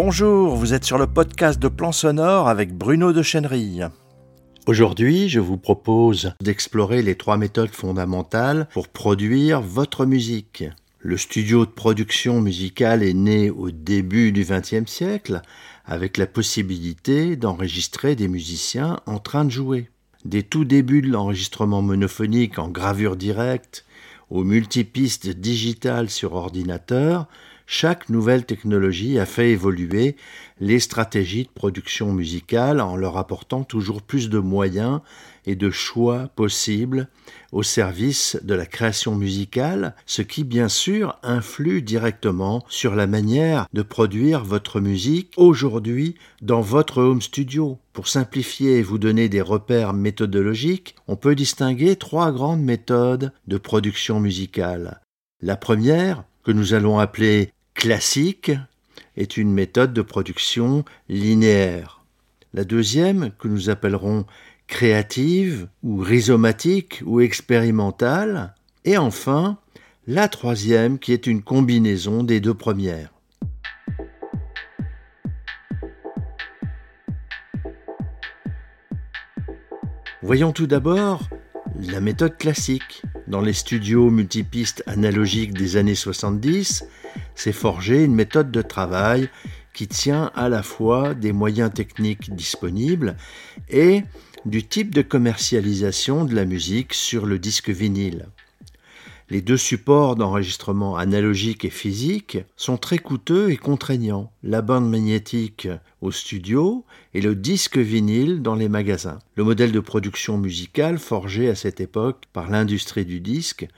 Bonjour, vous êtes sur le podcast de Plan Sonore avec Bruno de Chenerille. Aujourd'hui, je vous propose d'explorer les trois méthodes fondamentales pour produire votre musique. Le studio de production musicale est né au début du XXe siècle avec la possibilité d'enregistrer des musiciens en train de jouer. Des tout débuts de l'enregistrement monophonique en gravure directe aux multipistes digitales sur ordinateur, chaque nouvelle technologie a fait évoluer les stratégies de production musicale en leur apportant toujours plus de moyens et de choix possibles au service de la création musicale, ce qui bien sûr influe directement sur la manière de produire votre musique aujourd'hui dans votre home studio. Pour simplifier et vous donner des repères méthodologiques, on peut distinguer trois grandes méthodes de production musicale. La première, que nous allons appeler classique est une méthode de production linéaire. La deuxième, que nous appellerons créative ou rhizomatique ou expérimentale. Et enfin, la troisième qui est une combinaison des deux premières. Voyons tout d'abord la méthode classique. Dans les studios multipistes analogiques des années 70, s'est forgé une méthode de travail qui tient à la fois des moyens techniques disponibles et du type de commercialisation de la musique sur le disque vinyle. Les deux supports d'enregistrement analogique et physique sont très coûteux et contraignants, la bande magnétique au studio et le disque vinyle dans les magasins. Le modèle de production musicale forgé à cette époque par l'industrie du disque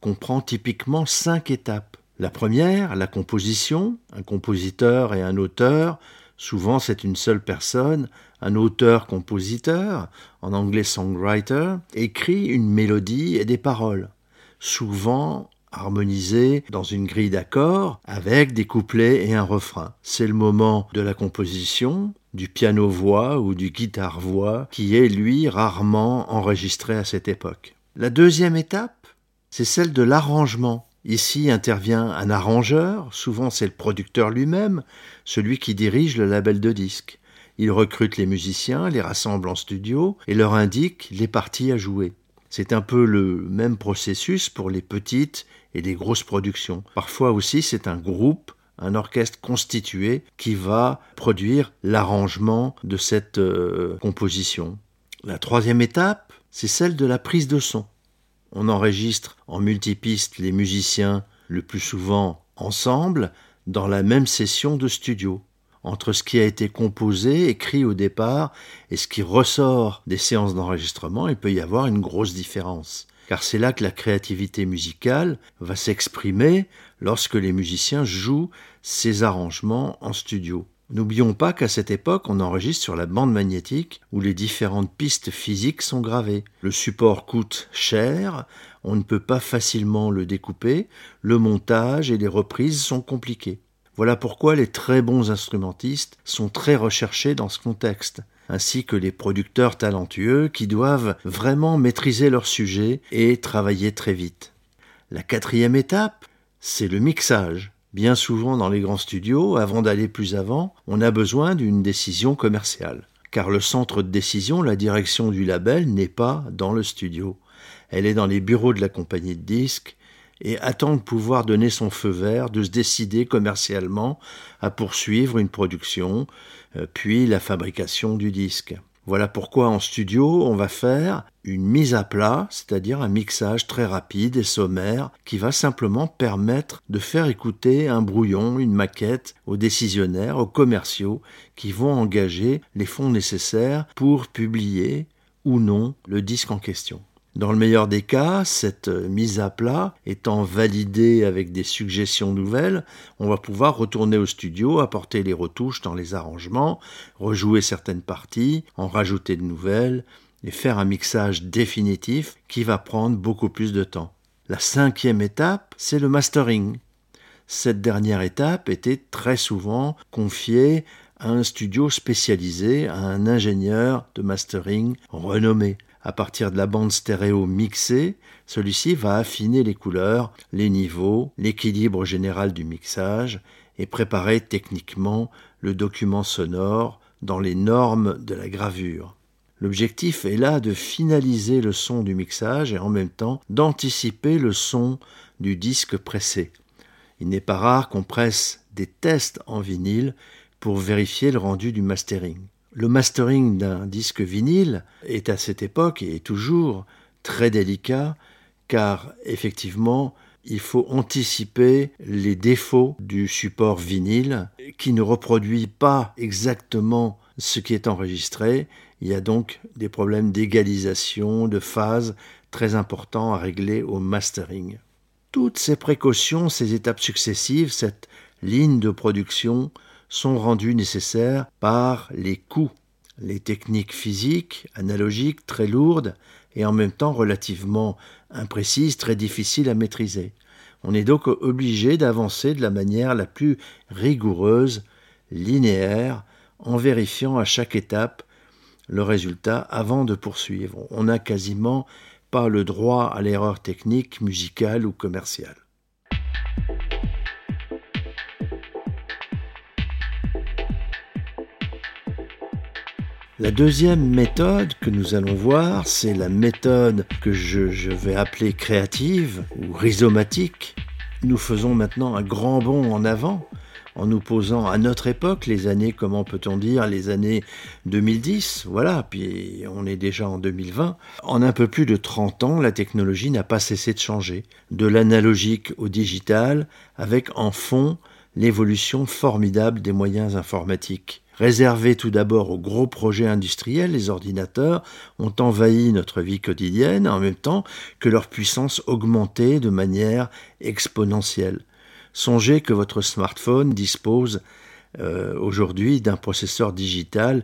comprend typiquement cinq étapes. La première, la composition, un compositeur et un auteur, souvent c'est une seule personne, un auteur-compositeur, en anglais songwriter, écrit une mélodie et des paroles souvent harmonisé dans une grille d'accords avec des couplets et un refrain. C'est le moment de la composition, du piano-voix ou du guitare-voix qui est, lui, rarement enregistré à cette époque. La deuxième étape, c'est celle de l'arrangement. Ici intervient un arrangeur, souvent c'est le producteur lui-même, celui qui dirige le label de disques. Il recrute les musiciens, les rassemble en studio et leur indique les parties à jouer. C'est un peu le même processus pour les petites et les grosses productions. Parfois aussi, c'est un groupe, un orchestre constitué qui va produire l'arrangement de cette euh, composition. La troisième étape, c'est celle de la prise de son. On enregistre en multipiste les musiciens, le plus souvent ensemble, dans la même session de studio entre ce qui a été composé, écrit au départ, et ce qui ressort des séances d'enregistrement, il peut y avoir une grosse différence. Car c'est là que la créativité musicale va s'exprimer lorsque les musiciens jouent ces arrangements en studio. N'oublions pas qu'à cette époque, on enregistre sur la bande magnétique où les différentes pistes physiques sont gravées. Le support coûte cher, on ne peut pas facilement le découper, le montage et les reprises sont compliqués. Voilà pourquoi les très bons instrumentistes sont très recherchés dans ce contexte, ainsi que les producteurs talentueux qui doivent vraiment maîtriser leur sujet et travailler très vite. La quatrième étape, c'est le mixage. Bien souvent dans les grands studios, avant d'aller plus avant, on a besoin d'une décision commerciale. Car le centre de décision, la direction du label, n'est pas dans le studio. Elle est dans les bureaux de la compagnie de disques, et attend de pouvoir donner son feu vert, de se décider commercialement à poursuivre une production, euh, puis la fabrication du disque. Voilà pourquoi en studio, on va faire une mise à plat, c'est-à-dire un mixage très rapide et sommaire qui va simplement permettre de faire écouter un brouillon, une maquette aux décisionnaires, aux commerciaux qui vont engager les fonds nécessaires pour publier ou non le disque en question. Dans le meilleur des cas, cette mise à plat étant validée avec des suggestions nouvelles, on va pouvoir retourner au studio, apporter les retouches dans les arrangements, rejouer certaines parties, en rajouter de nouvelles, et faire un mixage définitif qui va prendre beaucoup plus de temps. La cinquième étape, c'est le mastering. Cette dernière étape était très souvent confiée à un studio spécialisé, à un ingénieur de mastering renommé. À partir de la bande stéréo mixée, celui-ci va affiner les couleurs, les niveaux, l'équilibre général du mixage et préparer techniquement le document sonore dans les normes de la gravure. L'objectif est là de finaliser le son du mixage et en même temps d'anticiper le son du disque pressé. Il n'est pas rare qu'on presse des tests en vinyle pour vérifier le rendu du mastering. Le mastering d'un disque vinyle est à cette époque et toujours très délicat car effectivement il faut anticiper les défauts du support vinyle qui ne reproduit pas exactement ce qui est enregistré. Il y a donc des problèmes d'égalisation, de phase très importants à régler au mastering. Toutes ces précautions, ces étapes successives, cette ligne de production sont rendues nécessaires par les coûts, les techniques physiques, analogiques, très lourdes et en même temps relativement imprécises, très difficiles à maîtriser. On est donc obligé d'avancer de la manière la plus rigoureuse, linéaire, en vérifiant à chaque étape le résultat avant de poursuivre. On n'a quasiment pas le droit à l'erreur technique, musicale ou commerciale. La deuxième méthode que nous allons voir, c'est la méthode que je, vais appeler créative ou rhizomatique. Nous faisons maintenant un grand bond en avant en nous posant à notre époque, les années, comment peut-on dire, les années 2010, voilà, puis on est déjà en 2020. En un peu plus de 30 ans, la technologie n'a pas cessé de changer, de l'analogique au digital, avec en fond l'évolution formidable des moyens informatiques. Réservés tout d'abord aux gros projets industriels, les ordinateurs ont envahi notre vie quotidienne en même temps que leur puissance augmentait de manière exponentielle. Songez que votre smartphone dispose euh, aujourd'hui d'un processeur digital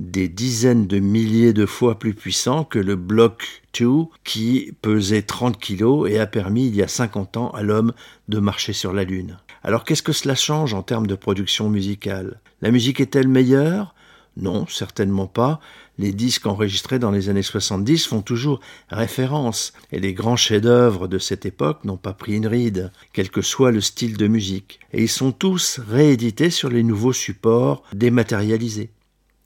des dizaines de milliers de fois plus puissant que le Block 2 qui pesait 30 kg et a permis il y a 50 ans à l'homme de marcher sur la Lune. Alors qu'est-ce que cela change en termes de production musicale? La musique est-elle meilleure? Non, certainement pas. Les disques enregistrés dans les années 70 font toujours référence, et les grands chefs-d'œuvre de cette époque n'ont pas pris une ride, quel que soit le style de musique, et ils sont tous réédités sur les nouveaux supports dématérialisés.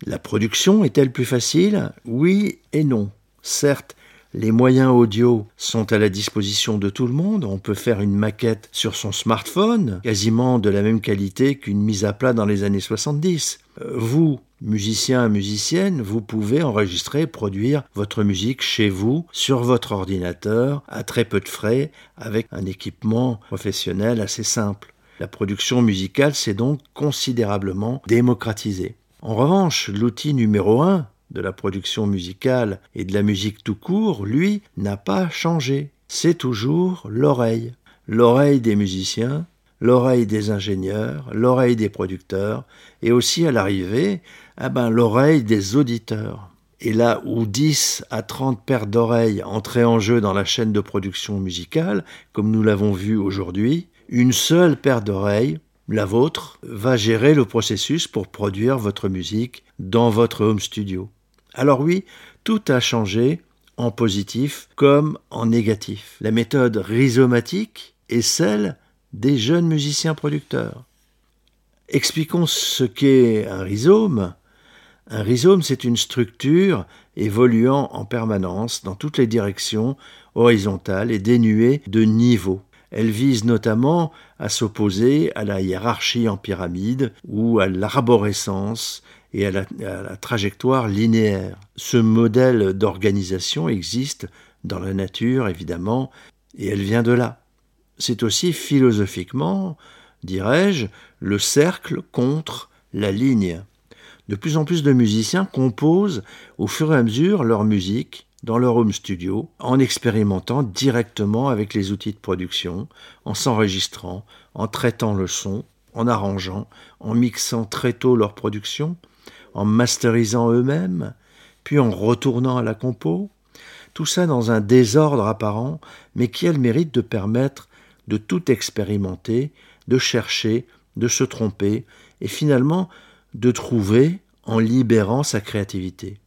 La production est-elle plus facile? Oui et non. Certes, les moyens audio sont à la disposition de tout le monde. On peut faire une maquette sur son smartphone, quasiment de la même qualité qu'une mise à plat dans les années 70. Euh, vous, musicien, musicienne, vous pouvez enregistrer, produire votre musique chez vous, sur votre ordinateur, à très peu de frais, avec un équipement professionnel assez simple. La production musicale s'est donc considérablement démocratisée. En revanche, l'outil numéro un, de la production musicale et de la musique tout court, lui, n'a pas changé. C'est toujours l'oreille. L'oreille des musiciens, l'oreille des ingénieurs, l'oreille des producteurs, et aussi à l'arrivée, ah ben, l'oreille des auditeurs. Et là où 10 à 30 paires d'oreilles entraient en jeu dans la chaîne de production musicale, comme nous l'avons vu aujourd'hui, une seule paire d'oreilles, la vôtre, va gérer le processus pour produire votre musique dans votre home studio. Alors oui, tout a changé en positif comme en négatif. La méthode rhizomatique est celle des jeunes musiciens producteurs. Expliquons ce qu'est un rhizome. Un rhizome, c'est une structure évoluant en permanence dans toutes les directions horizontales et dénuée de niveaux. Elle vise notamment à s'opposer à la hiérarchie en pyramide ou à l'arborescence et à la, trajectoire linéaire. Ce modèle d'organisation existe dans la nature, évidemment, et elle vient de là. C'est aussi philosophiquement, dirais-je, le cercle contre la ligne. De plus en plus de musiciens composent au fur et à mesure leur musique dans leur home studio, en expérimentant directement avec les outils de production, en s'enregistrant, en traitant le son, en arrangeant, en mixant très tôt leur production, en masterisant eux-mêmes, puis en retournant à la compo, tout ça dans un désordre apparent, mais qui a le mérite de permettre de tout expérimenter, de chercher, de se tromper, et finalement de trouver en libérant sa créativité.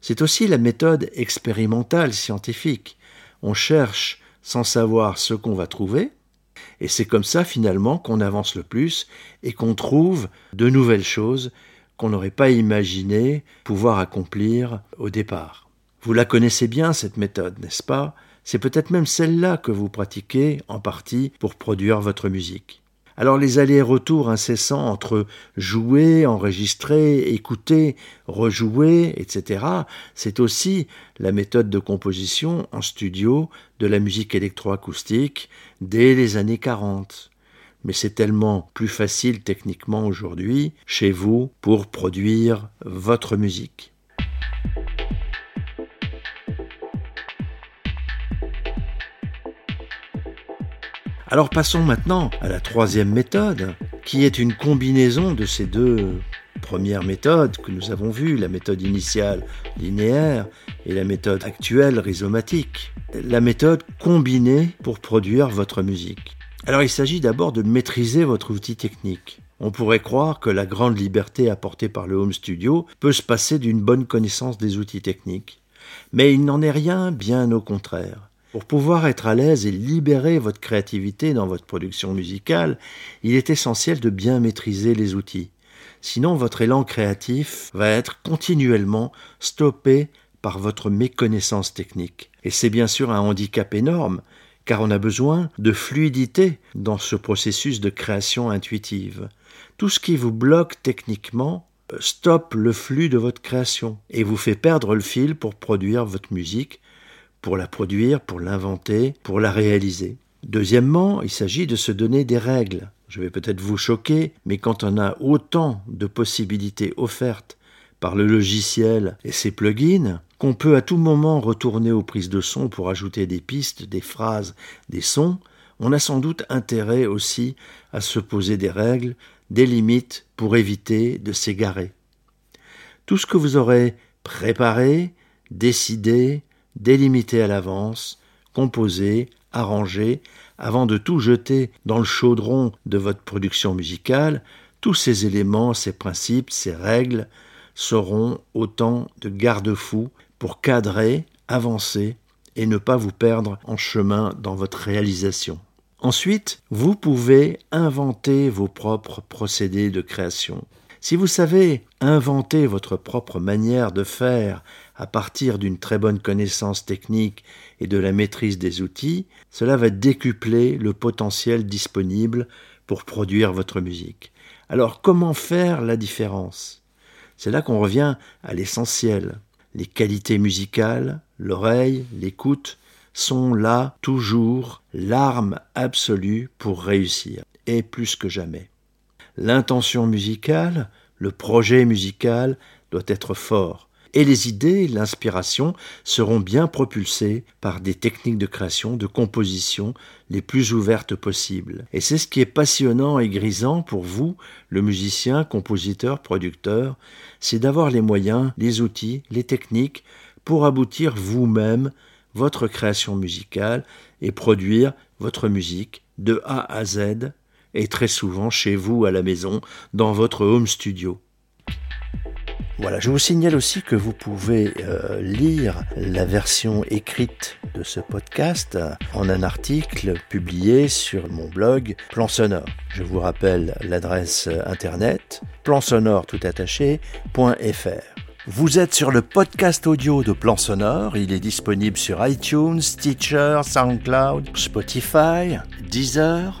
C'est aussi la méthode expérimentale scientifique. On cherche sans savoir ce qu'on va trouver, Et c'est comme ça finalement qu'on avance le plus et qu'on trouve de nouvelles choses qu'on n'aurait pas imaginé pouvoir accomplir au départ. Vous la connaissez bien, cette méthode, n'est-ce pas? C'est peut-être même celle-là que vous pratiquez en partie pour produire votre musique. Alors les allers-retours incessants entre jouer, enregistrer, écouter, rejouer, etc., c'est aussi la méthode de composition en studio de la musique électroacoustique dès les années 40 mais c'est tellement plus facile techniquement aujourd'hui chez vous pour produire votre musique. Alors passons maintenant à la troisième méthode, qui est une combinaison de ces deux premières méthodes que nous avons vues, la méthode initiale linéaire et la méthode actuelle rhizomatique. La méthode combinée pour produire votre musique. Alors il s'agit d'abord de maîtriser votre outil technique. On pourrait croire que la grande liberté apportée par le home studio peut se passer d'une bonne connaissance des outils techniques. Mais il n'en est rien, bien au contraire. Pour pouvoir être à l'aise et libérer votre créativité dans votre production musicale, il est essentiel de bien maîtriser les outils. Sinon, votre élan créatif va être continuellement stoppé par votre méconnaissance technique. Et c'est bien sûr un handicap énorme, car on a besoin de fluidité dans ce processus de création intuitive. Tout ce qui vous bloque techniquement euh, stoppe le flux de votre création et vous fait perdre le fil pour produire votre musique, pour la produire, pour l'inventer, pour la réaliser. Deuxièmement, il s'agit de se donner des règles. Je vais peut-être vous choquer, mais quand on a autant de possibilités offertes par le logiciel et ses plugins, qu'on peut à tout moment retourner aux prises de son pour ajouter des pistes, des phrases, des sons, on a sans doute intérêt aussi à se poser des règles, des limites pour éviter de s'égarer. Tout ce que vous aurez préparé, décidé, délimité à l'avance, composé, arrangé, avant de tout jeter dans le chaudron de votre production musicale, tous ces éléments, ces principes, ces règles seront autant de garde-fous pour cadrer, avancer et ne pas vous perdre en chemin dans votre réalisation. Ensuite, vous pouvez inventer vos propres procédés de création. Si vous savez inventer votre propre manière de faire à partir d'une très bonne connaissance technique et de la maîtrise des outils, cela va décupler le potentiel disponible pour produire votre musique. Alors comment faire la différence? C'est là qu'on revient à l'essentiel. Les qualités musicales, l'oreille, l'écoute sont là toujours l'arme absolue pour réussir, et plus que jamais. L'intention musicale, le projet musical doit être fort, et les idées, l'inspiration seront bien propulsées par des techniques de création, de composition les plus ouvertes possibles. Et c'est ce qui est passionnant et grisant pour vous, le musicien, compositeur, producteur, c'est d'avoir les moyens, les outils, les techniques pour aboutir vous-même votre création musicale et produire votre musique de A à Z et très souvent chez vous à la maison, dans votre home studio. Voilà, je vous signale aussi que vous pouvez euh, lire la version écrite de ce podcast en un article publié sur mon blog Plan Sonore. Je vous rappelle l'adresse internet plansonore tout Vous êtes sur le podcast audio de Plan Sonore. Il est disponible sur iTunes, Stitcher, SoundCloud, Spotify, Deezer,